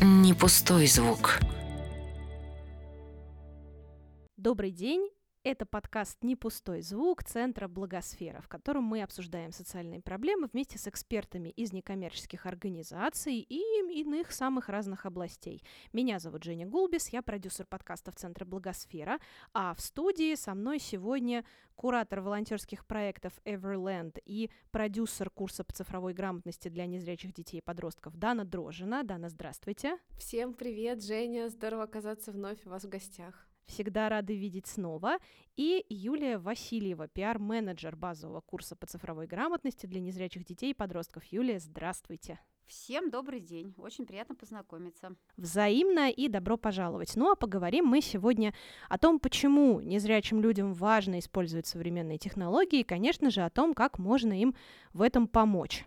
не пустой звук. Добрый день. Это подкаст «Не пустой звук» Центра Благосфера, в котором мы обсуждаем социальные проблемы вместе с экспертами из некоммерческих организаций и иных самых разных областей. Меня зовут Женя Гулбис, я продюсер подкастов Центра Благосфера, а в студии со мной сегодня куратор волонтерских проектов Everland и продюсер курса по цифровой грамотности для незрячих детей и подростков Дана Дрожина. Дана, здравствуйте. Всем привет, Женя, здорово оказаться вновь у вас в гостях всегда рады видеть снова, и Юлия Васильева, пиар-менеджер базового курса по цифровой грамотности для незрячих детей и подростков. Юлия, здравствуйте. Всем добрый день, очень приятно познакомиться. Взаимно и добро пожаловать. Ну а поговорим мы сегодня о том, почему незрячим людям важно использовать современные технологии, и, конечно же, о том, как можно им в этом помочь.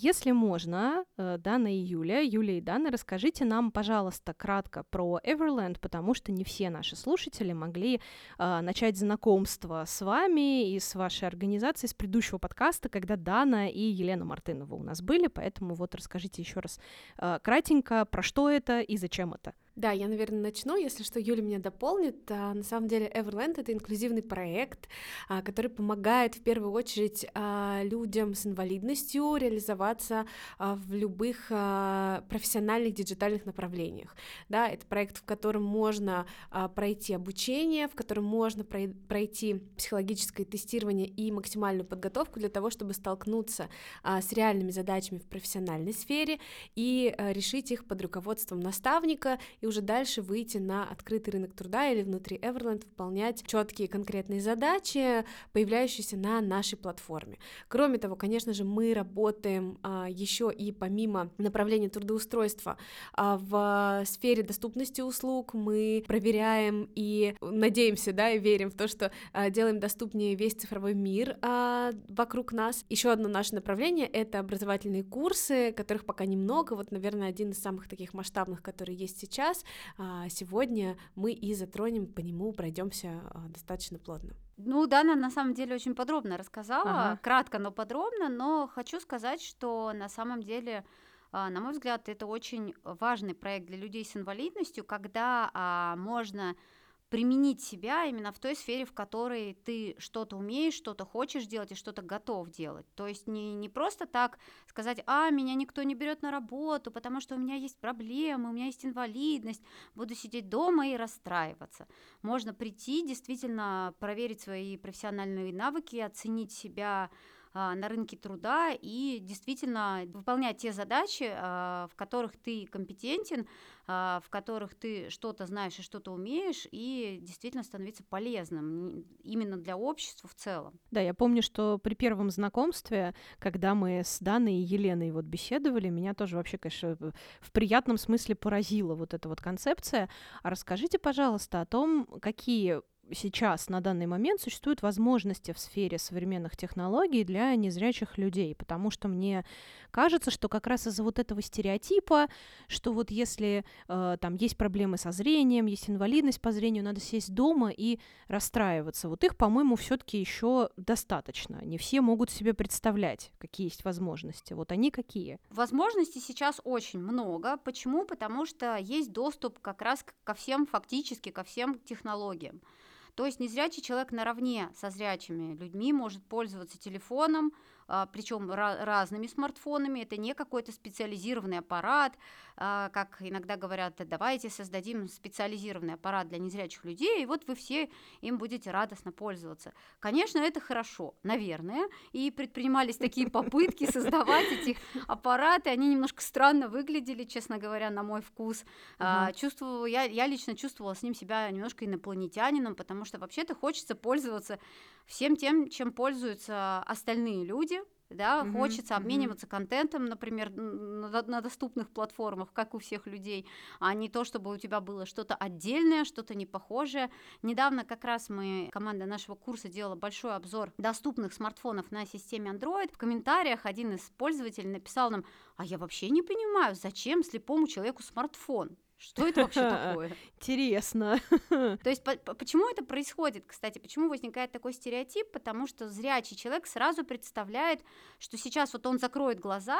Если можно, э, Дана и Юля, Юля и Дана, расскажите нам, пожалуйста, кратко про Everland, потому что не все наши слушатели могли э, начать знакомство с вами и с вашей организацией с предыдущего подкаста, когда Дана и Елена Мартынова у нас были, поэтому вот расскажите еще раз э, кратенько, про что это и зачем это. Да, я, наверное, начну. Если что, Юля меня дополнит. А, на самом деле, Everland — это инклюзивный проект, а, который помогает в первую очередь а, людям с инвалидностью реализоваться в любых профессиональных диджитальных направлениях. Да, это проект, в котором можно пройти обучение, в котором можно пройти психологическое тестирование и максимальную подготовку для того, чтобы столкнуться с реальными задачами в профессиональной сфере и решить их под руководством наставника и уже дальше выйти на открытый рынок труда или внутри Everland выполнять четкие конкретные задачи, появляющиеся на нашей платформе. Кроме того, конечно же, мы работаем а, еще и помимо направления трудоустройства а, в сфере доступности услуг, мы проверяем и надеемся, да, и верим в то, что а, делаем доступнее весь цифровой мир а, вокруг нас. Еще одно наше направление — это образовательные курсы, которых пока немного, вот, наверное, один из самых таких масштабных, который есть сейчас, раз а, сегодня мы и затронем по нему, пройдемся а, достаточно плотно. Ну, Дана на самом деле очень подробно рассказала, ага. кратко, но подробно, но хочу сказать, что на самом деле а, на мой взгляд, это очень важный проект для людей с инвалидностью, когда можно применить себя именно в той сфере, в которой ты что-то умеешь, что-то хочешь делать и что-то готов делать. То есть не, не просто так сказать, а, меня никто не берет на работу, потому что у меня есть проблемы, у меня есть инвалидность, буду сидеть дома и расстраиваться. Можно прийти, действительно проверить свои профессиональные навыки, оценить себя на рынке труда и действительно выполнять те задачи, а, в которых ты компетентен, а, в которых ты что-то знаешь и что-то умеешь, и действительно становиться полезным именно для общества в целом. Да, я помню, что при первом знакомстве, когда мы с Даной и Еленой вот беседовали, меня тоже вообще, конечно, в приятном смысле поразила вот эта вот концепция. А расскажите, пожалуйста, о том, какие сейчас на данный момент существуют возможности в сфере современных технологий для незрячих людей, потому что мне кажется, что как раз из-за вот этого стереотипа, что вот если э, там есть проблемы со зрением, есть инвалидность по зрению, надо сесть дома и расстраиваться. Вот их, по-моему, все-таки еще достаточно. Не все могут себе представлять, какие есть возможности. Вот они какие? Возможностей сейчас очень много. Почему? Потому что есть доступ как раз ко всем, фактически ко всем технологиям. То есть незрячий человек наравне со зрячими людьми может пользоваться телефоном, причем разными смартфонами. Это не какой-то специализированный аппарат, а, как иногда говорят, давайте создадим специализированный аппарат для незрячих людей, и вот вы все им будете радостно пользоваться. Конечно, это хорошо, наверное, и предпринимались такие попытки создавать эти аппараты, они немножко странно выглядели, честно говоря, на мой вкус. Uh-huh. Чувствовала, я, я лично чувствовала с ним себя немножко инопланетянином, потому что вообще-то хочется пользоваться всем тем, чем пользуются остальные люди, да, mm-hmm. хочется обмениваться mm-hmm. контентом, например, на, на доступных платформах, как у всех людей, а не то, чтобы у тебя было что-то отдельное, что-то непохожее. Недавно как раз мы, команда нашего курса делала большой обзор доступных смартфонов на системе Android. В комментариях один из пользователей написал нам, а я вообще не понимаю, зачем слепому человеку смартфон? Что это вообще такое? Интересно. То есть по- по- почему это происходит, кстати? Почему возникает такой стереотип? Потому что зрячий человек сразу представляет, что сейчас вот он закроет глаза,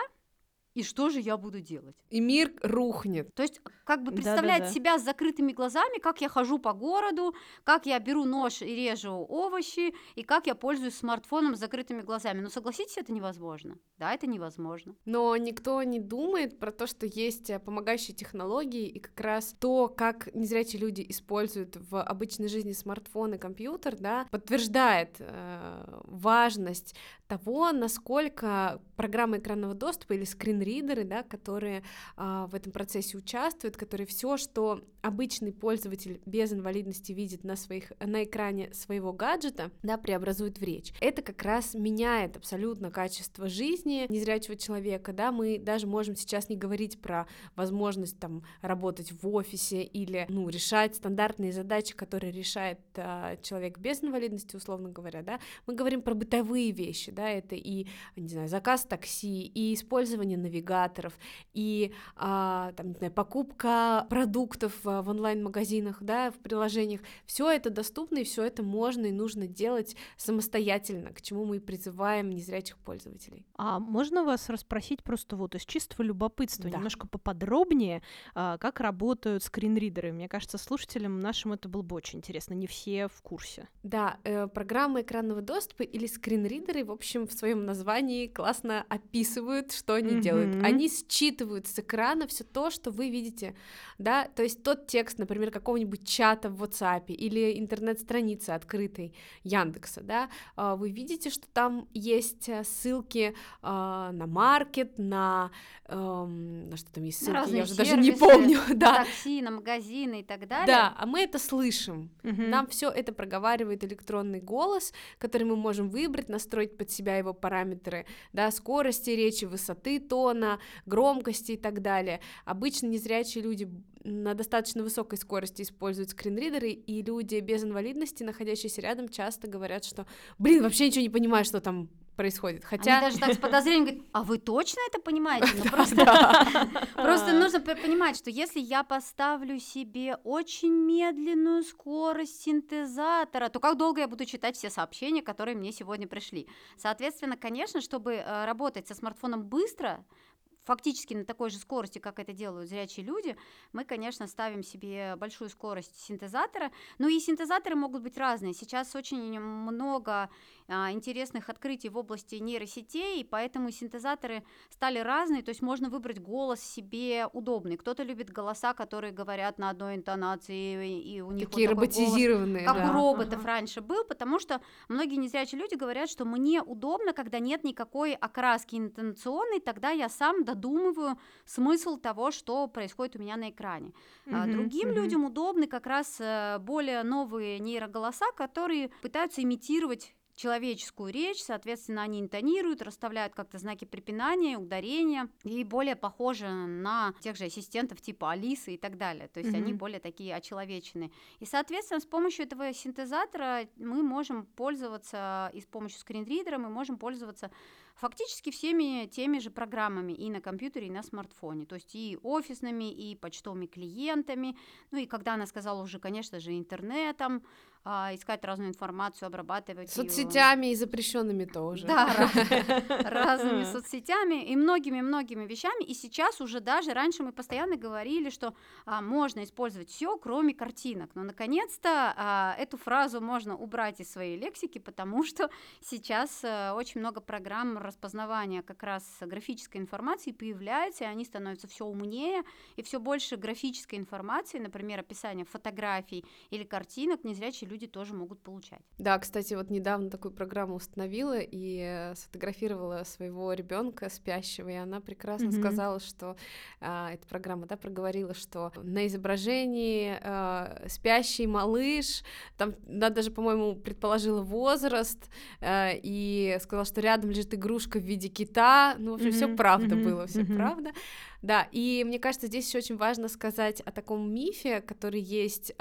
и что же я буду делать? И мир рухнет. То есть как бы представляет Да-да-да. себя с закрытыми глазами, как я хожу по городу, как я беру нож и режу овощи, и как я пользуюсь смартфоном с закрытыми глазами. Ну согласитесь, это невозможно. Да, это невозможно. Но никто не думает про то, что есть э, помогающие технологии, и как раз то, как незрячие люди используют в обычной жизни смартфон и компьютер, да, подтверждает э, важность того, насколько программы экранного доступа или скринридеры, да, которые а, в этом процессе участвуют, которые все, что обычный пользователь без инвалидности видит на своих на экране своего гаджета, да, преобразует в речь. Это как раз меняет абсолютно качество жизни незрячего человека, да, мы даже можем сейчас не говорить про возможность там работать в офисе или, ну, решать стандартные задачи, которые решает а, человек без инвалидности, условно говоря, да, мы говорим про бытовые вещи, да, это и, не знаю, заказ такси, и использование навигаторов, и, а, там, не знаю, покупка продуктов в онлайн-магазинах, да, в приложениях, все это доступно, и все это можно и нужно делать самостоятельно, к чему мы и призываем незрячих пользователей. А можно вас расспросить просто вот из чистого любопытства, Да. немножко поподробнее, а, как работают скринридеры? Мне кажется, слушателям нашим это было бы очень интересно, не все в курсе. Да, э, программы экранного доступа или скринридеры, в общем, в своем названии классно описывают, что они Мгм. Делают. Они считывают с экрана все то, что вы видите, да, то есть тот текст, например, какого-нибудь чата в WhatsApp или интернет-страницы открытой Яндекса, да, а, вы видите, что там есть э, ссылки а, на маркет, на, эм, на что там есть На ссылки, я разные уже даже не сервисы, помню, На да, такси, на магазины и так далее. да, а мы это слышим. Мгм. Нам все это проговаривает электронный голос, который мы можем выбрать, настроить под себя его параметры, да, скорости речи, высоты тона, громкости и так далее. Обычно незрячие люди на достаточно высокой скорости используют скринридеры, и люди без инвалидности, находящиеся рядом, часто говорят, что, блин, вообще ничего не понимаю, что там происходит. Хотя... Они даже так с подозрением говорят, а вы точно это понимаете? Ну, просто, нужно понимать, что если я поставлю себе очень медленную скорость синтезатора, то как долго я буду читать все сообщения, которые мне сегодня пришли? Соответственно, конечно, чтобы э, работать со смартфоном быстро, фактически на такой же скорости, как это делают зрячие люди, мы, конечно, ставим себе большую скорость синтезатора. Ну и синтезаторы могут быть разные. Сейчас очень много интересных открытий в области нейросетей, и поэтому синтезаторы стали разные, то есть можно выбрать голос себе удобный. Кто-то любит голоса, которые говорят на одной интонации, и у них Такие вот такой голос, роботизированные. как да. у роботов Ага. раньше был, потому что многие незрячие люди говорят, что мне удобно, когда нет никакой окраски интонационной, тогда я сам додумываю смысл того, что происходит у меня на экране. А Мгм, Другим мгм. людям удобны как раз э, более новые нейроголоса, которые пытаются имитировать человеческую речь, соответственно, они интонируют, расставляют как-то знаки препинания, ударения, и более похожи на тех же ассистентов типа Алисы и так далее. То есть они Мгм. более такие очеловеченные. И, соответственно, с помощью этого синтезатора мы можем пользоваться, и с помощью скринридера мы можем пользоваться фактически всеми теми же программами и на компьютере, и на смартфоне. То есть и офисными, и почтовыми клиентами. Ну и когда она сказала уже, конечно же, интернетом, а, искать разную информацию, обрабатывать её. Соцсетями и запрещенными тоже. Да, ра- разными соцсетями и многими-многими вещами. И сейчас уже даже раньше мы постоянно говорили, что а, можно использовать все, кроме картинок. Но наконец-то а, эту фразу можно убрать из своей лексики, потому что сейчас а, очень много программ распознавания как раз графической информации появляется, и они становятся все умнее, и все больше графической информации, например, описание фотографий или картинок, незрячие люди тоже могут получать. Да, кстати, вот недавно такую программу установила и э, сфотографировала своего ребенка спящего, и она прекрасно Мгм. сказала, что а, эта программа, да, проговорила, что на изображении а, спящий малыш, там, да, даже, по-моему, предположила возраст, а, и сказала, что рядом лежит игрушка игрушка в виде кита, ну, в общем, все Мгм, правда мгм, было, все мгм. правда. Да, и мне кажется, здесь еще очень важно сказать о таком мифе, который есть.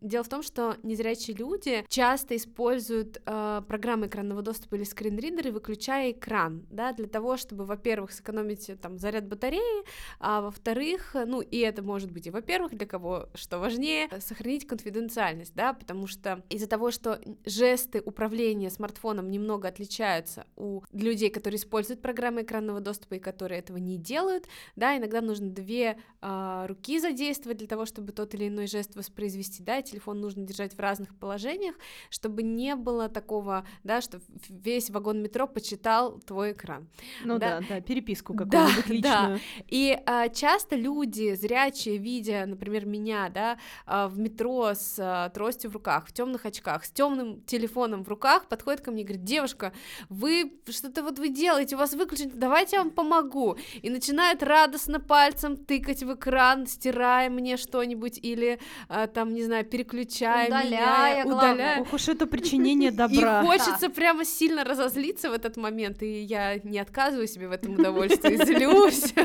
Дело в том, что незрячие люди часто используют а, программы экранного доступа или скринридеры, выключая экран, да, для того, чтобы, во-первых, сэкономить э, там заряд батареи, а во-вторых, э, ну, и это может быть и во-первых, для кого что важнее, э, сохранить конфиденциальность, да, потому что из-за того, что жесты управления смартфоном немного отличаются у людей, которые используют программы экранного доступа и которые этого не делают, да, иногда нужно две а, руки задействовать для того, чтобы тот или иной жест воспроизвести, да, и телефон нужно держать в разных положениях, чтобы не было такого, да, что весь вагон метро почитал твой экран. Ну Да. да, да, переписку Да, какую-нибудь да. личную. И а, часто люди, зрячие, видя, например, меня, да, а, в метро с а, тростью в руках, в темных очках, с темным телефоном в руках, подходят ко мне и говорят, девушка, вы что-то вот вы делаете, у вас выключено, давайте я вам помогу. И начинают радостно пальцем тыкать в экран, стирая мне что-нибудь или а, там, не знаю, переключая Удаляя, меня, главное. удаляя. Ох уж это причинение добра. И хочется прямо сильно разозлиться в этот момент, и я не отказываю себе в этом удовольствии, злюсь.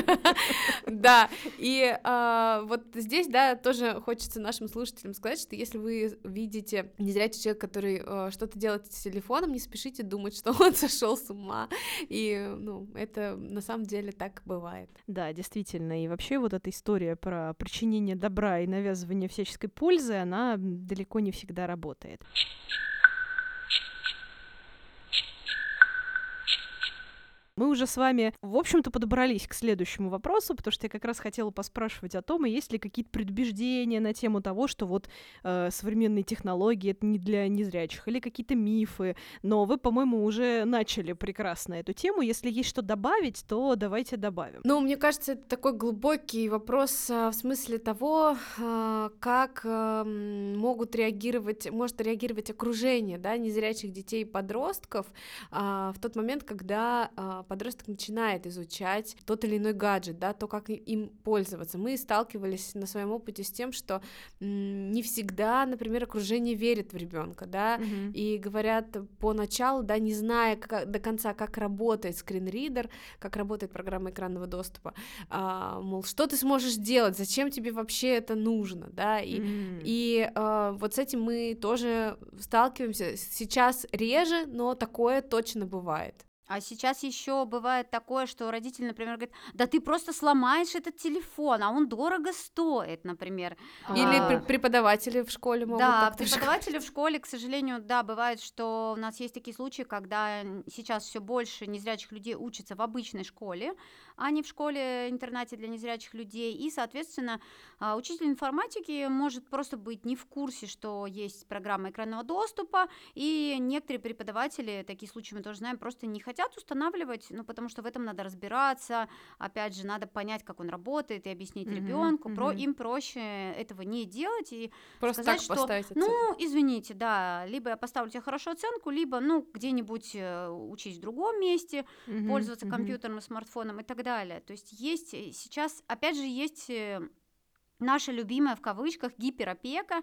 Да, и а, вот здесь, да, тоже хочется нашим слушателям сказать, что если вы видите незрячий человек, который а, что-то делает с телефоном, не спешите думать, что он сошел с ума, и, ну, это на самом деле так бывает. Да, действительно. И вообще вот эта история про причинение добра и навязывание всяческой пользы, она далеко не всегда работает. Мы уже с вами, в общем-то, подобрались к следующему вопросу, потому что я как раз хотела поспрашивать о том, есть ли какие-то предубеждения на тему того, что вот э, современные технологии это не для незрячих, или какие-то мифы. Но вы, по-моему, уже начали прекрасно эту тему. Если есть что добавить, то давайте добавим. Ну, мне кажется, это такой глубокий вопрос а, в смысле того, а, как ам, могут реагировать, может реагировать окружение, да, незрячих детей и подростков а, в тот момент, когда подросток начинает изучать тот или иной гаджет, да, то, как им пользоваться. Мы сталкивались на своем опыте с тем, что не всегда, например, окружение верит в ребенка, да, Мгм. и говорят поначалу, да, не зная как- до конца, как работает скринридер, как работает программа экранного доступа, а, мол, что ты сможешь делать, зачем тебе вообще это нужно, да, и, М. и а, вот с этим мы тоже сталкиваемся, сейчас реже, но такое точно бывает. А сейчас еще бывает такое, что родитель, например, говорит, да ты просто сломаешь этот телефон, а он дорого стоит, например. Или А, пре- преподаватели в школе могут Да, преподаватели в школе, к сожалению, да, бывает, что у нас есть такие случаи, когда сейчас все больше незрячих людей учатся в обычной школе, а не в школе-интернате для незрячих людей. И, соответственно, а, учитель информатики может просто быть не в курсе, что есть программа экранного доступа, и некоторые преподаватели, такие случаи мы тоже знаем, просто не хотят устанавливать, ну, потому что в этом надо разбираться, опять же, надо понять, как он работает, и объяснить Мгм, ребенку. Про, мгм. им проще этого не делать, и просто сказать, так что, поставить оценку. ну, извините, да, либо я поставлю тебе хорошую оценку, либо, ну, где-нибудь э, учись в другом месте, Мгм, пользоваться мгм. компьютером и смартфоном и так далее. То есть есть э, сейчас, опять же, есть э, наша любимая в кавычках гиперопека.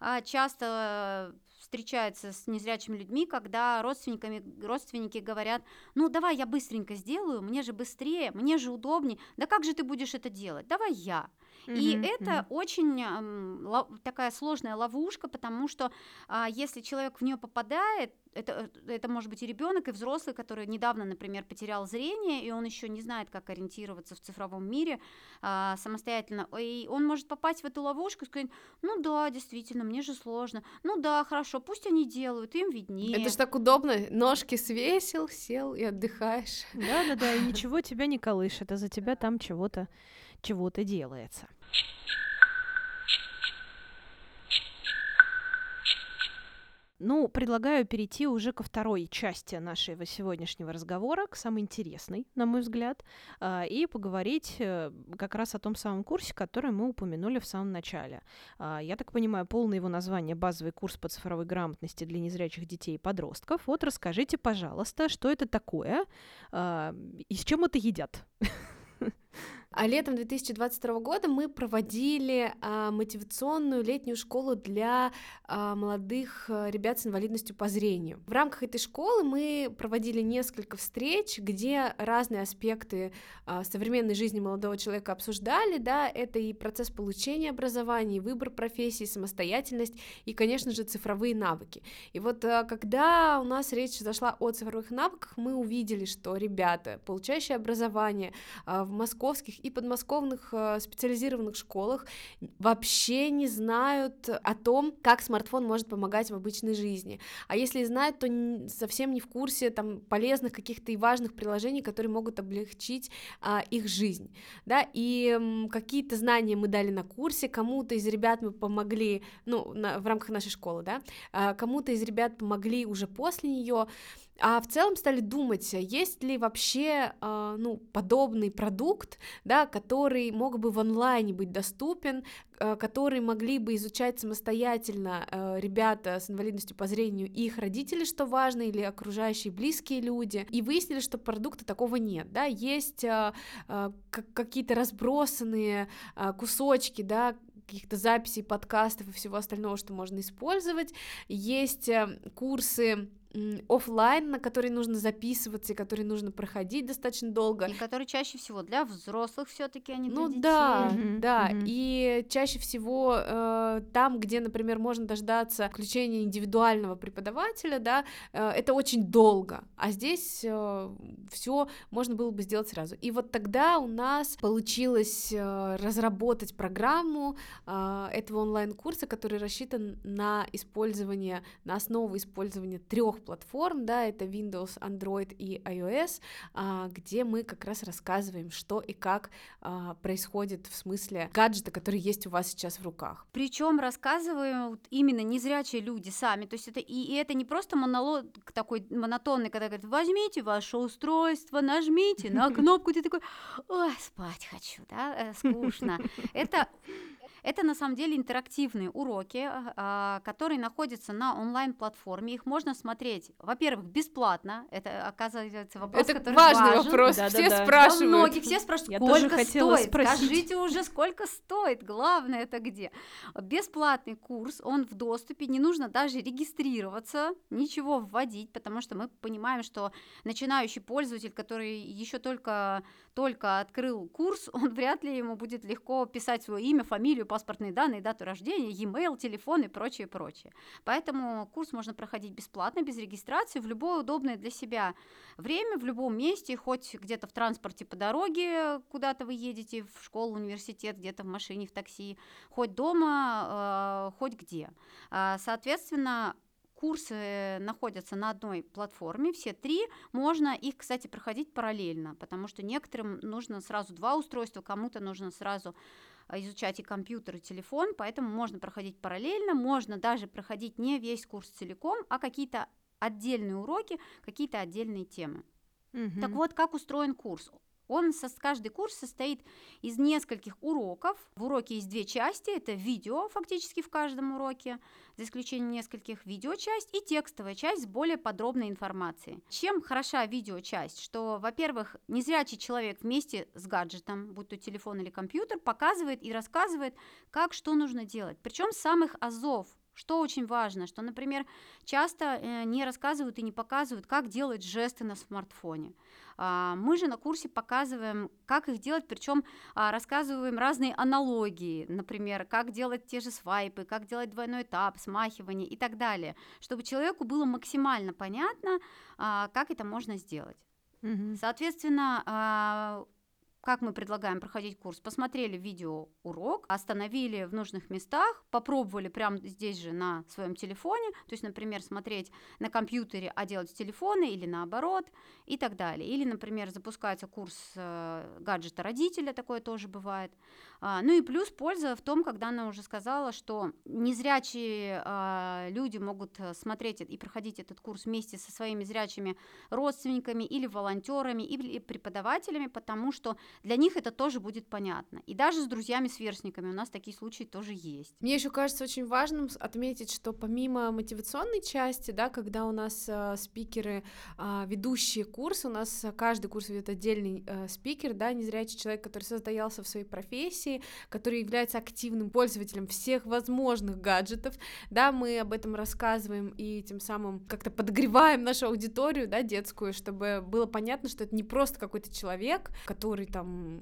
А, Часто э, встречается с незрячими людьми, когда родственниками, родственники говорят, ну давай я быстренько сделаю, мне же быстрее, мне же удобнее, да как же ты будешь это делать, давай я. И Мгм, это мгм. очень ам, ло- такая сложная ловушка, потому что а, если человек в нее попадает, это, это может быть и ребенок, и взрослый, который недавно, например, потерял зрение, и он еще не знает, как ориентироваться в цифровом мире а, самостоятельно. И он может попасть в эту ловушку и сказать, ну да, действительно, мне же сложно. Ну да, хорошо, пусть они делают, им виднее. Это же так удобно, ножки свесил, сел и отдыхаешь. Да-да-да, и ничего тебя не колышет, а за тебя там чего-то чего-то делается. Ну, предлагаю перейти уже ко второй части нашего сегодняшнего разговора, к самой интересной, на мой взгляд, а, и поговорить э, как раз о том самом курсе, который мы упомянули в самом начале. А, Я так понимаю, полное его название «Базовый курс по цифровой грамотности для незрячих детей и подростков». Вот расскажите, пожалуйста, что это такое а, и с чем это едят? А летом 2022 года мы проводили а, мотивационную летнюю школу для а, молодых а, ребят с инвалидностью по зрению. В рамках этой школы мы проводили несколько встреч, где разные аспекты а, современной жизни молодого человека обсуждали, да, это и процесс получения образования, и выбор профессии, самостоятельность и, конечно же, цифровые навыки. И вот а, когда у нас речь зашла о цифровых навыках, мы увидели, что ребята, получающие образование а, в московских и подмосковных э, специализированных школах вообще не знают о том, как смартфон может помогать в обычной жизни. А если и знают, то совсем не в курсе там полезных каких-то и важных приложений, которые могут облегчить а, их жизнь, да, и какие-то знания мы дали на курсе, кому-то из ребят мы помогли, ну, на, в рамках нашей школы, да, а, кому-то из ребят помогли уже после нее, а в целом стали думать, есть ли вообще э, ну, подобный продукт, да, который мог бы в онлайне быть доступен, э, который могли бы изучать самостоятельно э, ребята с инвалидностью по зрению и их родители, что важно, или окружающие близкие люди, и выяснили, что продукта такого нет, да, есть э, э, какие-то разбросанные э, кусочки, да, каких-то записей, подкастов и всего остального, что можно использовать. Есть курсы офлайн, на который нужно записываться и который нужно проходить достаточно долго. И который чаще всего для взрослых все-таки, а не ну, для детей. да, mm-hmm. да. Mm-hmm. И чаще всего э, там, где, например, можно дождаться включения индивидуального преподавателя, да, э, это очень долго. А здесь э, все можно было бы сделать сразу. И вот тогда у нас получилось э, разработать программу э, этого онлайн-курса, который рассчитан на использование, на основу использования трех платформ, да, это Windows, Android и iOS, а, где мы как раз рассказываем, что и как а, происходит в смысле гаджета, который есть у вас сейчас в руках. Причем рассказываем именно незрячие люди сами, то есть это и, и это не просто монолог такой монотонный, когда говорят, возьмите ваше устройство, нажмите на кнопку, ты такой, ой, спать хочу, да, э, скучно. Это это на самом деле интерактивные уроки, а, которые находятся на онлайн-платформе. Их можно смотреть, во-первых, бесплатно. Это оказывается вопрос, это который важный важен. вопрос. Да, все да, да. спрашивают. Да, многие все спрашивают, Я сколько тоже хотела стоит. спросить. Скажите уже, сколько стоит. Главное это где. Бесплатный курс, он в доступе, не нужно даже регистрироваться, ничего вводить, потому что мы понимаем, что начинающий пользователь, который еще только только открыл курс, он вряд ли ему будет легко писать свое имя, фамилию, паспортные данные, дату рождения, e-mail, телефон и прочее, прочее. Поэтому курс можно проходить бесплатно, без регистрации, в любое удобное для себя время, в любом месте, хоть где-то в транспорте по дороге, куда-то вы едете, в школу, университет, где-то в машине, в такси, хоть дома, э, хоть где. А, соответственно, курсы находятся на одной платформе, все три, можно их, кстати, проходить параллельно, потому что некоторым нужно сразу два устройства, кому-то нужно сразу изучать и компьютер, и телефон, поэтому можно проходить параллельно, можно даже проходить не весь курс целиком, а какие-то отдельные уроки, какие-то отдельные темы. Угу. Так вот, как устроен курс? Он со, каждый курс состоит из нескольких уроков. В уроке есть две части. Это видео фактически в каждом уроке, за исключением нескольких видеочасть, и текстовая часть с более подробной информацией. Чем хороша видеочасть? Что, во-первых, незрячий человек вместе с гаджетом, будь то телефон или компьютер, показывает и рассказывает, как что нужно делать. Причем самых азов, что очень важно, что, например, часто э, не рассказывают и не показывают, как делать жесты на смартфоне. А, мы же на курсе показываем, как их делать, причем а, рассказываем разные аналогии, например, как делать те же свайпы, как делать двойной этап, смахивание и так далее, чтобы человеку было максимально понятно, а, как это можно сделать. Соответственно, как мы предлагаем проходить курс? Посмотрели видео урок, остановили в нужных местах, попробовали прямо здесь же на своем телефоне, то есть, например, смотреть на компьютере, а делать с телефона или наоборот и так далее. Или, например, запускается курс э, гаджета родителя, такое тоже бывает. А, ну и плюс польза в том, когда она уже сказала, что незрячие а, люди могут э, смотреть и проходить этот курс вместе со своими зрячими родственниками или волонтерами или преподавателями, потому что для них это тоже будет понятно. И даже с друзьями-сверстниками у нас такие случаи тоже есть. Мне еще кажется очень важным отметить, что помимо мотивационной части, да, когда у нас э, спикеры, э, ведущие курсы, у нас каждый курс ведет отдельный э, спикер, да, незрячий человек, который состоялся в своей профессии, который является активным пользователем всех возможных гаджетов, да, мы об этом рассказываем и тем самым как-то подогреваем нашу аудиторию, да, детскую, чтобы было понятно, что это не просто какой-то человек, который там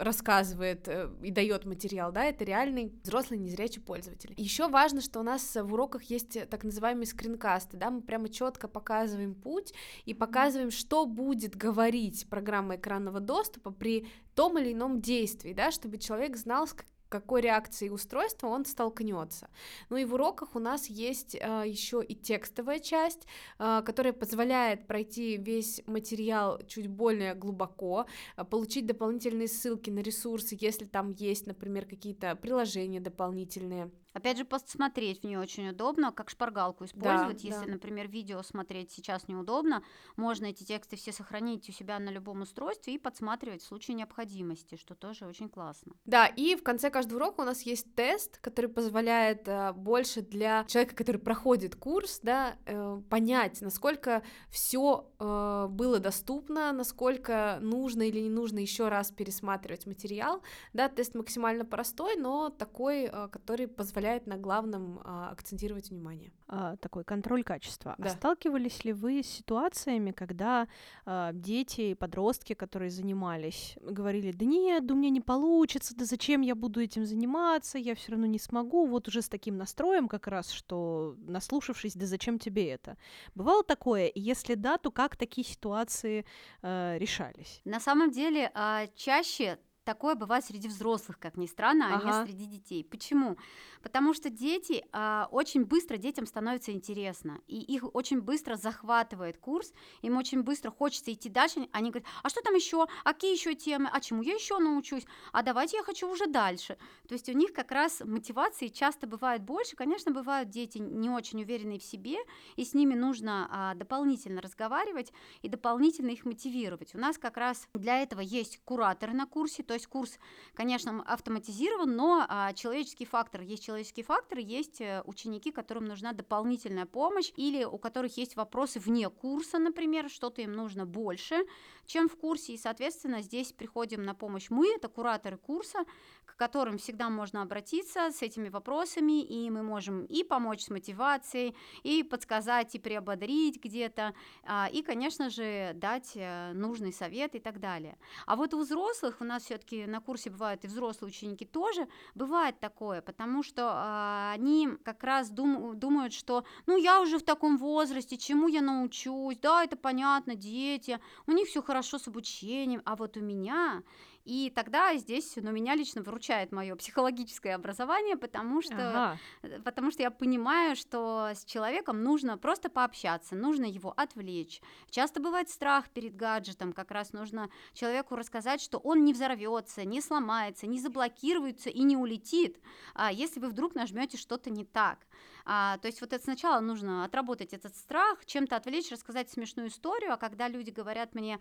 рассказывает э, и дает материал, да, это реальный взрослый незрячий пользователь. Еще важно, что у нас в уроках есть так называемые скринкасты, да, мы прямо четко показываем путь и показываем, что будет говорить программа экранного доступа при том или ином действии, да, чтобы человек знал, какой реакцией устройства он столкнется. Ну и в уроках у нас есть э, еще и текстовая часть, э, которая позволяет пройти весь материал чуть более глубоко, э, получить дополнительные ссылки на ресурсы, если там есть, например, какие-то приложения дополнительные. Опять же, посмотреть в нее очень удобно, как шпаргалку использовать. Да, Если, да. например, видео смотреть сейчас неудобно, можно эти тексты все сохранить у себя на любом устройстве и подсматривать в случае необходимости, что тоже очень классно. Да, и в конце каждого урока у нас есть тест, который позволяет э, больше для человека, который проходит курс, да, э, понять, насколько все э, было доступно, насколько нужно или не нужно еще раз пересматривать материал. Да, тест максимально простой, но такой, э, который позволяет позволяет на главном а, акцентировать внимание. А, такой контроль качества. А да. А сталкивались ли вы с ситуациями, когда а, дети и подростки, которые занимались, говорили, да нет, да у меня не получится, да зачем я буду этим заниматься, я все равно не смогу, вот уже с таким настроем как раз, что наслушавшись, да зачем тебе это? Бывало такое? И если да, то как такие ситуации э, решались? На самом деле, а, чаще такое бывает среди взрослых, как ни странно, ага. а не среди детей. Почему? Потому что дети а, очень быстро детям становится интересно, и их очень быстро захватывает курс, им очень быстро хочется идти дальше. Они говорят, а что там еще? А какие еще темы? А чему я еще научусь? А давайте я хочу уже дальше. То есть у них как раз мотивации часто бывает больше. Конечно, бывают дети не очень уверенные в себе, и с ними нужно а, дополнительно разговаривать и дополнительно их мотивировать. У нас как раз для этого есть кураторы на курсе, то есть курс, конечно, автоматизирован, но а, человеческий фактор есть человеческий фактор, есть э, ученики, которым нужна дополнительная помощь или у которых есть вопросы вне курса, например, что-то им нужно больше, чем в курсе, и, соответственно, здесь приходим на помощь мы, это кураторы курса, к которым всегда можно обратиться с этими вопросами, и мы можем и помочь с мотивацией, и подсказать, и приободрить где-то, а, и, конечно же, дать э, нужный совет и так далее. А вот у взрослых у нас все-таки на курсе бывают и взрослые ученики тоже, бывает такое, потому что э, они как раз дум, думают, что ну я уже в таком возрасте, чему я научусь, да, это понятно, дети, у них все хорошо с обучением, а вот у меня и тогда здесь, ну, меня лично выручает мое психологическое образование, потому что, ага. Э, потому что я понимаю, что с человеком нужно просто пообщаться, нужно его отвлечь. Часто бывает страх перед гаджетом, как раз нужно человеку рассказать, что он не взорвется, не сломается, не заблокируется и не улетит, а если вы вдруг нажмете что-то не так. А, то есть вот это сначала нужно отработать этот страх, чем-то отвлечь, рассказать смешную историю, а когда люди говорят мне,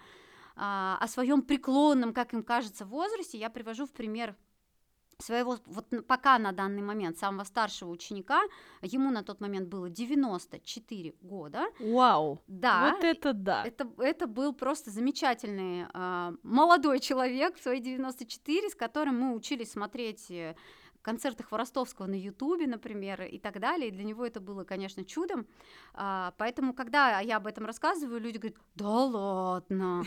а, о своем преклонном, как им кажется, возрасте, я привожу в пример своего, вот пока на данный момент, самого старшего ученика, ему на тот момент было 94 года. Вау! Да. Вот это да! Это, это был просто замечательный э, молодой человек в свои 94, с которым мы учились смотреть концерты Хворостовского на Ютубе, например, и так далее. И для него это было, конечно, чудом. А, поэтому, когда я об этом рассказываю, люди говорят, да ладно,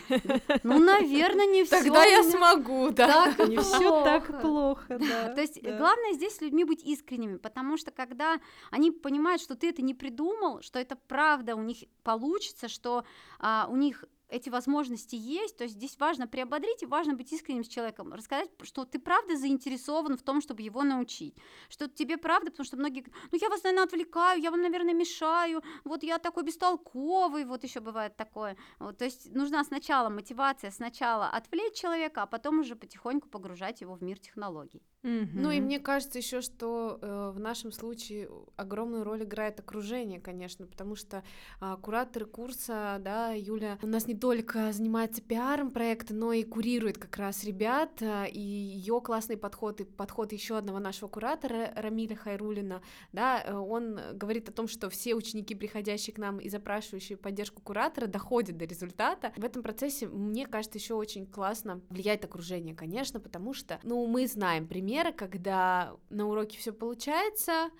ну, наверное, не все. Тогда я смогу, да. Не все так плохо, да. То есть главное здесь с людьми быть искренними, потому что когда они понимают, что ты это не придумал, что это правда у них получится, что а, у них эти возможности есть, то есть здесь важно приободрить и важно быть искренним с человеком, рассказать, что ты правда заинтересован в том, чтобы его научить, что тебе правда, потому что многие, ну я вас, наверное, отвлекаю, я вам, наверное, мешаю, вот я такой бестолковый, вот еще бывает такое, вот, то есть нужна сначала мотивация, сначала отвлечь человека, а потом уже потихоньку погружать его в мир технологий. Ну и мне кажется еще, что э, в нашем случае огромную роль играет окружение, конечно, потому что э, кураторы курса, да, Юля у нас не только занимается пиаром проекта, но и курирует как раз ребят, э, и ее классный подход и подход еще одного нашего куратора Рамиля Хайрулина, да, э, он говорит о том, что все ученики, приходящие к нам и запрашивающие поддержку куратора, доходят до результата. В этом процессе, мне кажется, еще очень классно влияет окружение, конечно, потому что, ну, мы знаем пример примеры, когда на уроке все получается,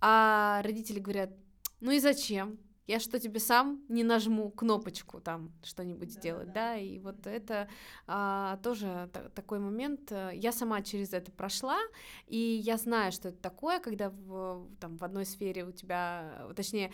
а родители говорят, ну и зачем? Я что тебе сам не нажму кнопочку там что-нибудь да, сделать, да. да, и вот это а, тоже такой момент. Я сама через это прошла, и я знаю, что это такое, когда в, там в одной сфере у тебя, точнее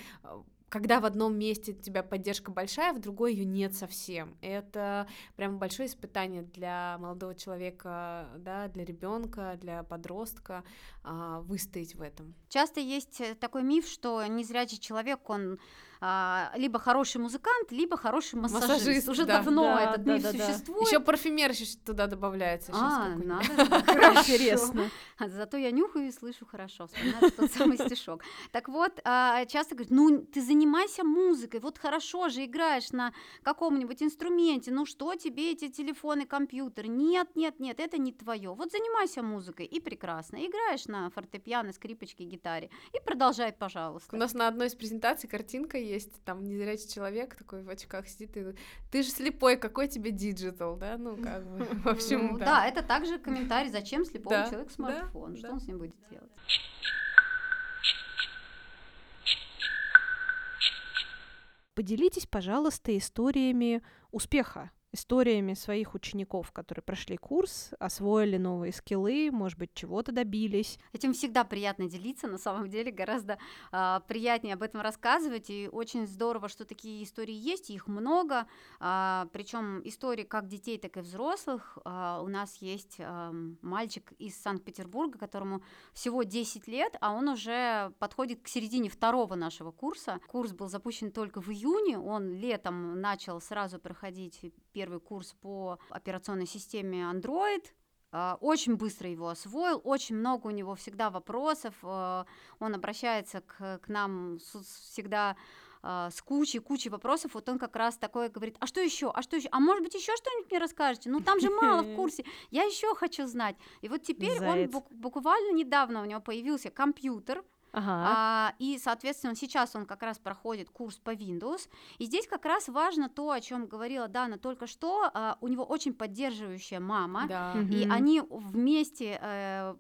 когда в одном месте у тебя поддержка большая, в другой ее нет совсем. Это прям большое испытание для молодого человека, да, для ребенка, для подростка а, выстоять в этом. Часто есть э, такой миф, что незрячий человек, он а, либо хороший музыкант, либо хороший массажист. массажист Уже да. давно да, этот да, миф да, существует. Еще парфюмер туда добавляется. А, надо. Интересно. Зато я нюхаю и слышу хорошо. Вспоминаю тот самый стишок. Так вот, а, часто говорят, ну ты занимайся музыкой, вот хорошо же играешь на каком-нибудь инструменте, ну что тебе эти телефоны, компьютер? Нет, нет, нет, это не твое. Вот занимайся музыкой и прекрасно. Играешь на фортепиано, скрипочке, гитаре и продолжай, пожалуйста. У нас на одной из презентаций картинка есть, там незрячий человек такой в очках сидит, и ты же слепой, какой тебе digital, да, ну как бы, в общем, ну, да. Да, это также комментарий, зачем слепому да, человеку смартфон, да, что да. он с ним будет делать. Поделитесь, пожалуйста, историями успеха историями своих учеников, которые прошли курс, освоили новые скиллы, может быть, чего-то добились. Этим всегда приятно делиться, на самом деле гораздо э, приятнее об этом рассказывать, и очень здорово, что такие истории есть, их много, э, а, причем истории как детей, так и взрослых. Э, у нас есть э, мальчик из Санкт-Петербурга, которому всего 10 лет, а он уже подходит к середине второго нашего курса. Курс был запущен только в июне, он летом начал сразу проходить первый курс по операционной системе Android, а, очень быстро его освоил, очень много у него всегда вопросов, а, он обращается к, к нам всегда а, с кучей, кучей вопросов, вот он как раз такой говорит, а что еще, а что еще, а может быть еще что-нибудь мне расскажете, ну там же мало в курсе, я еще хочу знать, и вот теперь Заяц. он буквально недавно у него появился компьютер, Ага. А, и, соответственно, сейчас он как раз проходит курс по Windows. И здесь как раз важно то, о чем говорила Дана только что. А, у него очень поддерживающая мама, да. и угу. они вместе э,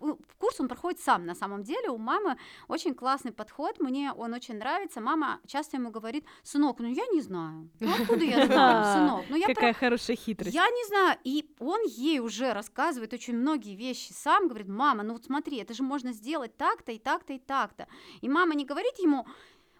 ну, курс он проходит сам на самом деле. У мамы очень классный подход, мне он очень нравится. Мама часто ему говорит, сынок, ну я не знаю. Ну откуда я знаю, сынок? Ну, я Какая про... хорошая хитрость. Я не знаю. И он ей уже рассказывает очень многие вещи сам, говорит, мама, ну вот смотри, это же можно сделать так-то и так-то и так-то. И мама не говорит ему,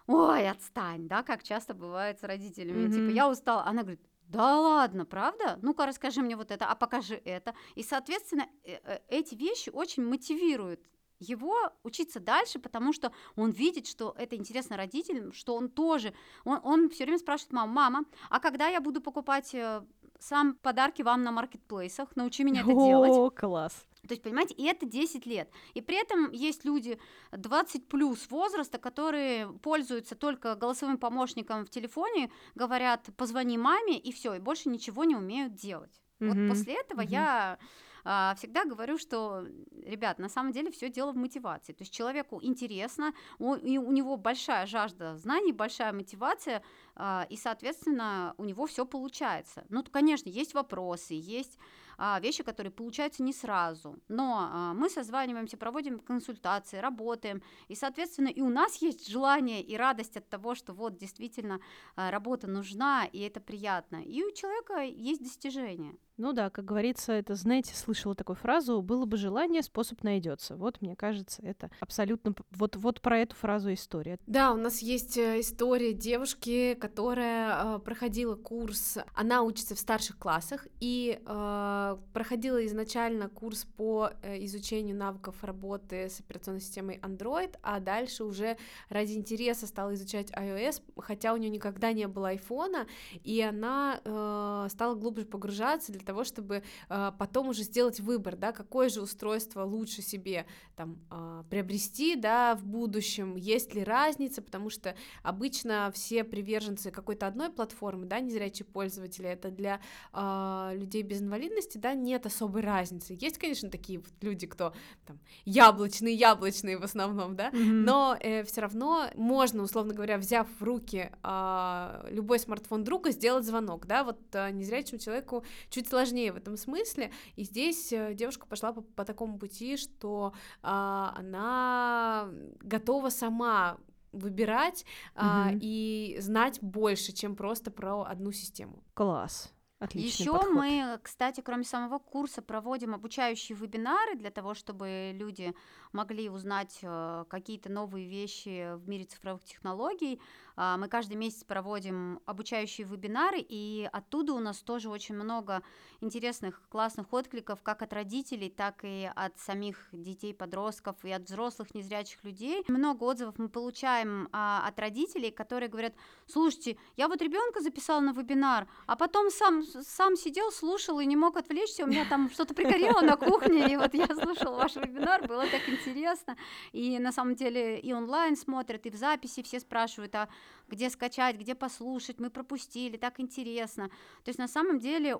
ой, отстань, да, как часто бывает с родителями, mm-hmm. типа, я устала. Она говорит, да ладно, правда? Ну-ка расскажи мне вот это, а покажи это. И, соответственно, э, э, эти вещи очень мотивируют его учиться дальше, потому что он видит, что это интересно родителям, что он тоже, он, он все время спрашивает маму, мама, а когда я буду покупать э, сам подарки вам на маркетплейсах, научи меня это О, делать. О, класс. То есть, понимаете, и это 10 лет. И при этом есть люди 20 плюс возраста, которые пользуются только голосовым помощником в телефоне, говорят, позвони маме, и все, и больше ничего не умеют делать. Mm-hmm. Вот после этого mm-hmm. я а, всегда говорю, что, ребят, на самом деле все дело в мотивации. То есть человеку интересно, у, и у него большая жажда знаний, большая мотивация, а, и, соответственно, у него все получается. Ну, конечно, есть вопросы, есть вещи, которые получаются не сразу. Но а, мы созваниваемся, проводим консультации, работаем, и, соответственно, и у нас есть желание и радость от того, что вот действительно а, работа нужна, и это приятно. И у человека есть достижения. Ну да, как говорится, это, знаете, слышала такую фразу «было бы желание, способ найдется». Вот, мне кажется, это абсолютно... Вот, вот про эту фразу история. Да, у нас есть э, история девушки, которая э, проходила курс, она учится в старших классах и э, проходила изначально курс по э, изучению навыков работы с операционной системой Android, а дальше уже ради интереса стала изучать iOS, хотя у нее никогда не было айфона, и она э, стала глубже погружаться для того, чтобы э, потом уже сделать выбор, да, какое же устройство лучше себе там э, приобрести, да, в будущем, есть ли разница, потому что обычно все приверженцы какой-то одной платформы, да, незрячие пользователи, это для э, людей без инвалидности, да, нет особой разницы. Есть, конечно, такие вот люди, кто там яблочные, яблочные в основном, да, но э, все равно можно, условно говоря, взяв в руки а, любой смартфон друга, сделать звонок, да, вот а, незрячему человеку чуть сложнее в этом смысле, и здесь э, девушка пошла по, по такому пути, что а, она готова сама выбирать а, Мгм. и знать больше, чем просто про одну систему. Класс. Отличный Еще подход. мы, кстати, кроме самого курса, проводим обучающие вебинары для того, чтобы люди могли узнать э, какие-то новые вещи в мире цифровых технологий. А, Мы каждый месяц проводим обучающие вебинары, и оттуда у нас тоже очень много интересных, классных откликов, как от родителей, так и от самих детей, подростков и от взрослых незрячих людей. Много отзывов мы получаем а, от родителей, которые говорят, слушайте, я вот ребенка записала на вебинар, а потом сам, сам сидел, слушал и не мог отвлечься, у меня там что-то пригорело на кухне, и вот я слушала ваш вебинар, было так интересно. И на самом деле и онлайн смотрят, и в записи все спрашивают, а где скачать, где послушать, мы пропустили, так интересно. То есть на самом деле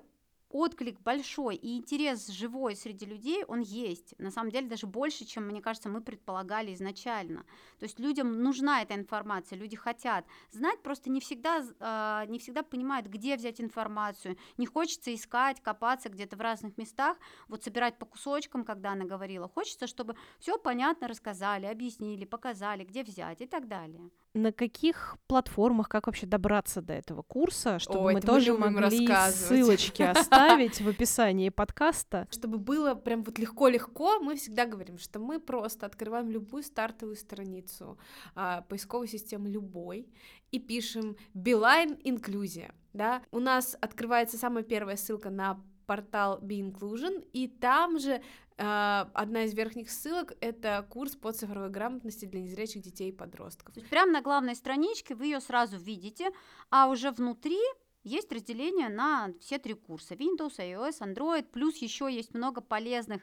отклик большой и интерес живой среди людей, он есть. На самом деле даже больше, чем, мне кажется, мы предполагали изначально. То есть людям нужна эта информация, люди хотят знать, просто не всегда, э, не всегда понимают, где взять информацию. Не хочется искать, копаться где-то в разных местах, вот собирать по кусочкам, когда она говорила. Хочется, чтобы все понятно рассказали, объяснили, показали, где взять и так далее. На каких платформах, как вообще добраться до этого курса, чтобы Ой, мы мы тоже любим могли ссылочки оставить в описании подкаста? Чтобы было прям вот легко-легко, мы всегда говорим, что мы просто открываем любую стартовую страницу а, поисковой системы любой и пишем Beeline инклюзия, да, у нас открывается самая первая ссылка на портал Be Inclusion, и там же одна из верхних ссылок — это курс по цифровой грамотности для незрячих детей и подростков. То есть прямо на главной страничке вы ее сразу видите, а уже внутри есть разделение на все три курса. Windows, iOS, Android, плюс еще есть много полезных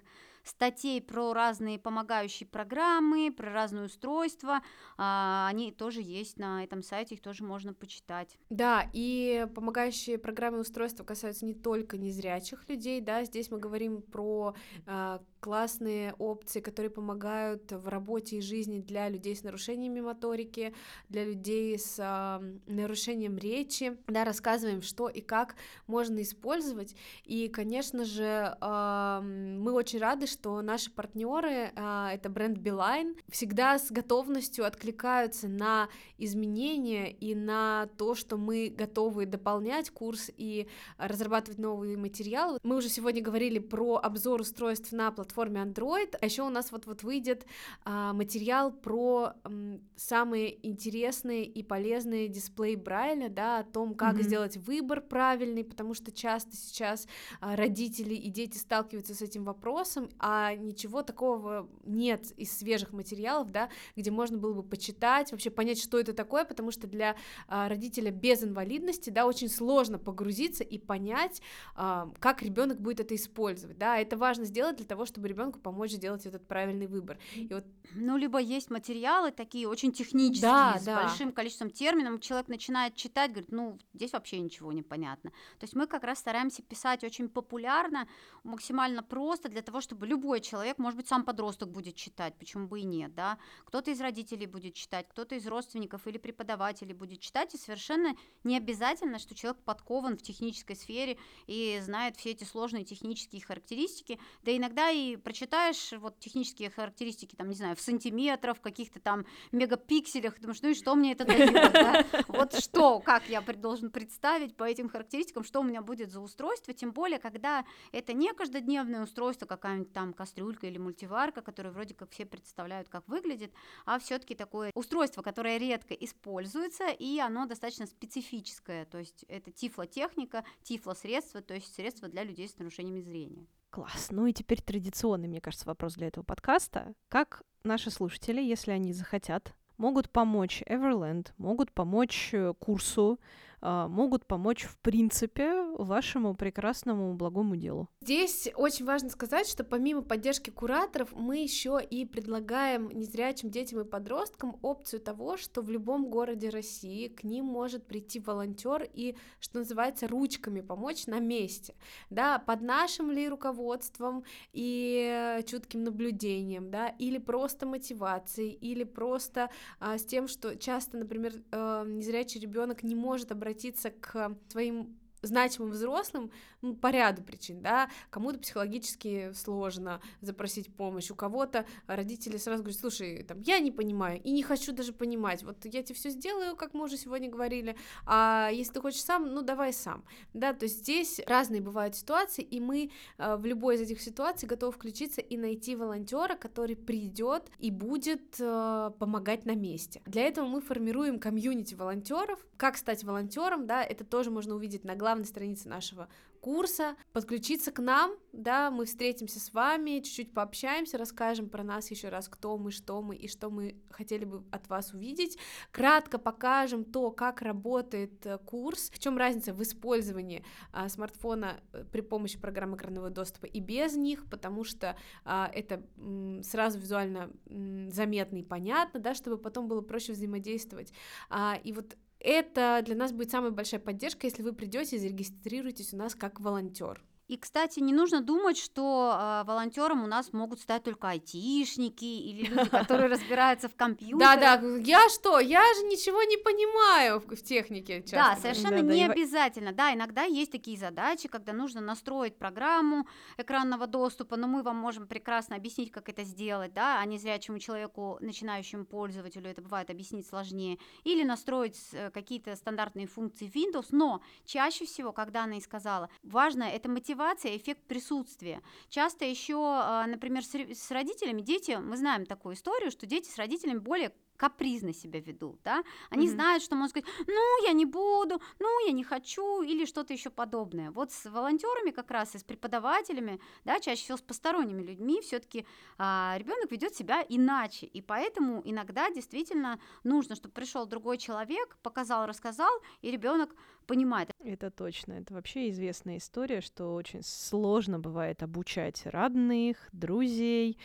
статей про разные помогающие программы, про разные устройства. А, Они тоже есть на этом сайте, их тоже можно почитать. Да, и помогающие программы и устройства касаются не только незрячих людей, да, здесь мы говорим про а, классные опции, которые помогают в работе и жизни для людей с нарушениями моторики, для людей с а, нарушением речи, да, рассказываем, что и как можно использовать, и, конечно же, а, мы очень рады, что наши партнеры, а, это бренд Beeline, всегда с готовностью откликаются на изменения и на то, что мы готовы дополнять курс и разрабатывать новые материалы. Мы уже сегодня говорили про обзор устройств на платформе Android, а еще у нас вот-вот выйдет а, материал про м, самые интересные и полезные дисплеи Брайля, да, о том, как Мгм. сделать выбор правильный, потому что часто сейчас а, родители и дети сталкиваются с этим вопросом, а ничего такого нет из свежих материалов, да, где можно было бы почитать, вообще понять, что это такое, потому что для а, родителя без инвалидности, да, очень сложно погрузиться и понять, а, как ребенок будет это использовать, да, это важно сделать для того, чтобы ребенку помочь сделать этот правильный выбор. И вот Ну, либо есть материалы такие очень технические, Да, с да. большим количеством терминов, человек начинает читать, говорит, ну, здесь вообще ничего не понятно. То есть мы как раз стараемся писать очень популярно, максимально просто, для того, чтобы любой человек, может быть, сам подросток будет читать, почему бы и нет, да, кто-то из родителей будет читать, кто-то из родственников или преподавателей будет читать, и совершенно не обязательно, что человек подкован в технической сфере и знает все эти сложные технические характеристики, да иногда и прочитаешь вот технические характеристики, там, не знаю, в сантиметрах, в каких-то там мегапикселях, думаешь, ну и что мне это дает, да? Вот что, как я должен представить по этим характеристикам, что у меня будет за устройство, тем более, когда это не каждодневное устройство, какая-нибудь там кастрюлька или мультиварка, которая вроде как все представляют, как выглядит, а все-таки такое устройство, которое редко используется, и оно достаточно специфическое, то есть это тифлотехника, тифлосредство, то есть средство для людей с нарушениями зрения. Класс. Ну и теперь традиционный, мне кажется, вопрос для этого подкаста. Как наши слушатели, если они захотят, могут помочь Everland, могут помочь э, курсу, могут помочь, в принципе, вашему прекрасному благому делу. Здесь очень важно сказать, что помимо поддержки кураторов, мы еще и предлагаем незрячим детям и подросткам опцию того, что в любом городе России к ним может прийти волонтер и, что называется, ручками помочь на месте, да, под нашим ли руководством и чутким наблюдением, да, или просто мотивацией, или просто а, с тем, что часто, например, э, незрячий ребенок не может обратиться обратиться к своим значимым взрослым ну, по ряду причин, да, кому-то психологически сложно запросить помощь, у кого-то родители сразу говорят, слушай, там, я не понимаю и не хочу даже понимать, вот я тебе все сделаю, как мы уже сегодня говорили, а если ты хочешь сам, ну давай сам, да, то есть здесь разные бывают ситуации, и мы э, в любой из этих ситуаций готовы включиться и найти волонтера, который придет и будет э, помогать на месте. Для этого мы формируем комьюнити волонтеров. Как стать волонтером, да, это тоже можно увидеть на главной странице нашего курса, подключиться к нам, да, мы встретимся с вами, чуть-чуть пообщаемся, расскажем про нас еще раз, кто мы, что мы и что мы хотели бы от вас увидеть, кратко покажем то, как работает э, курс, в чем разница в использовании а, смартфона э, при помощи программы экранного доступа и без них, потому что а, это м, сразу визуально м, заметно и понятно, да, чтобы потом было проще взаимодействовать, а, и вот это для нас будет самая большая поддержка, если вы придете и зарегистрируетесь у нас как волонтер. И, кстати, не нужно думать, что э, волонтером у нас могут стать только айтишники или люди, которые разбираются в компьютерах. Да, да, я что? Я же ничего не понимаю в технике. Да, совершенно не обязательно. Да, иногда есть такие задачи, когда нужно настроить программу экранного доступа, но мы вам можем прекрасно объяснить, как это сделать, да, а незрячему человеку, начинающему пользователю, это бывает объяснить сложнее, или настроить э, какие-то стандартные функции Windows, но чаще всего, когда она и сказала, важно это мотивация мотивация, эффект присутствия. Часто еще, а, например, с родителями дети, мы знаем такую историю, что дети с родителями более капризно себя ведут, да, они mm-hmm. знают, что можно сказать, ну, я не буду, ну, я не хочу, или что-то еще подобное. Вот с волонтерами как раз и с преподавателями, да, чаще всего с посторонними людьми все-таки а, ребенок ведет себя иначе, и поэтому иногда действительно нужно, чтобы пришел другой человек, показал, рассказал, и ребенок понимает. Это точно, это вообще известная история, что очень сложно бывает обучать родных, друзей,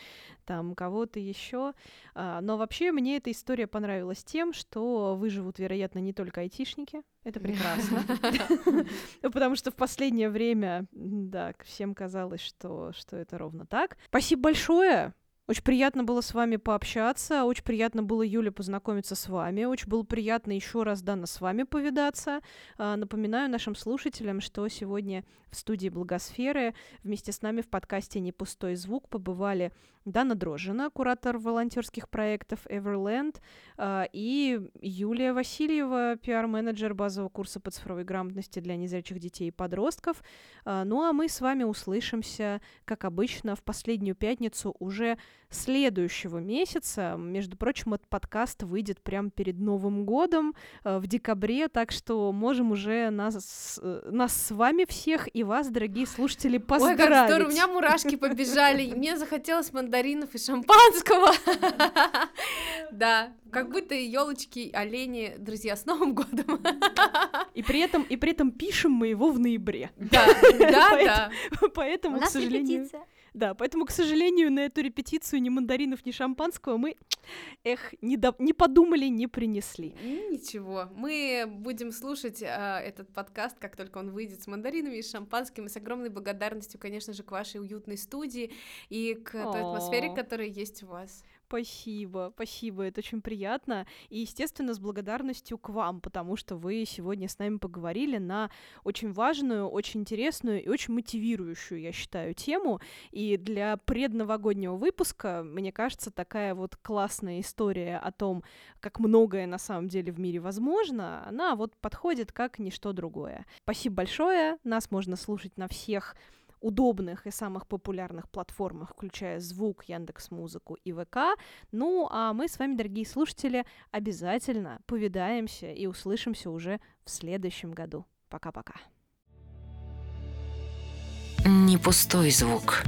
там кого-то еще. А, но вообще мне эта история понравилась тем, что выживут, вероятно, не только айтишники. Это прекрасно. Потому что в последнее время, да, всем казалось, что это ровно так. Спасибо большое. Очень приятно было с вами пообщаться, очень приятно было, Юля, познакомиться с вами, очень было приятно еще раз, Дана, с вами повидаться. А, напоминаю нашим слушателям, что сегодня в студии Благосферы вместе с нами в подкасте «Не пустой звук» побывали Дана Дрожина, куратор волонтерских проектов Everland, а, и Юлия Васильева, пиар-менеджер базового курса по цифровой грамотности для незрячих детей и подростков. А, ну а мы с вами услышимся, как обычно, в последнюю пятницу уже следующего месяца. Между прочим, этот подкаст выйдет прямо перед Новым годом а, в декабре, так что можем уже нас, нас с вами всех и вас, дорогие слушатели, поздравить. Ой, как здорово, у меня мурашки побежали, мне захотелось мандарин мандаринов и шампанского. Да, как будто елочки, олени, друзья, с Новым годом. И при этом, и при этом пишем мы его в ноябре. Да, да, да. Поэтому, к сожалению... Да, поэтому, к сожалению, на эту репетицию ни мандаринов, ни шампанского мы, эх, не, до... не подумали, не принесли. Ничего, мы будем слушать э, этот подкаст, как только он выйдет с мандаринами и с шампанским, и с огромной благодарностью, конечно же, к вашей уютной студии и к той атмосфере, которая есть у вас. Спасибо, спасибо, это очень приятно. И, естественно, с благодарностью к вам, потому что вы сегодня с нами поговорили на очень важную, очень интересную и очень мотивирующую, я считаю, тему. И для предновогоднего выпуска, мне кажется, такая вот классная история о том, как многое на самом деле в мире возможно, она вот подходит как ничто другое. Спасибо большое. Нас можно слушать на всех удобных и самых популярных платформах, включая звук, Яндекс Музыку и ВК. Ну, а мы с вами, дорогие слушатели, обязательно повидаемся и услышимся уже в следующем году. Пока-пока. Не пустой звук.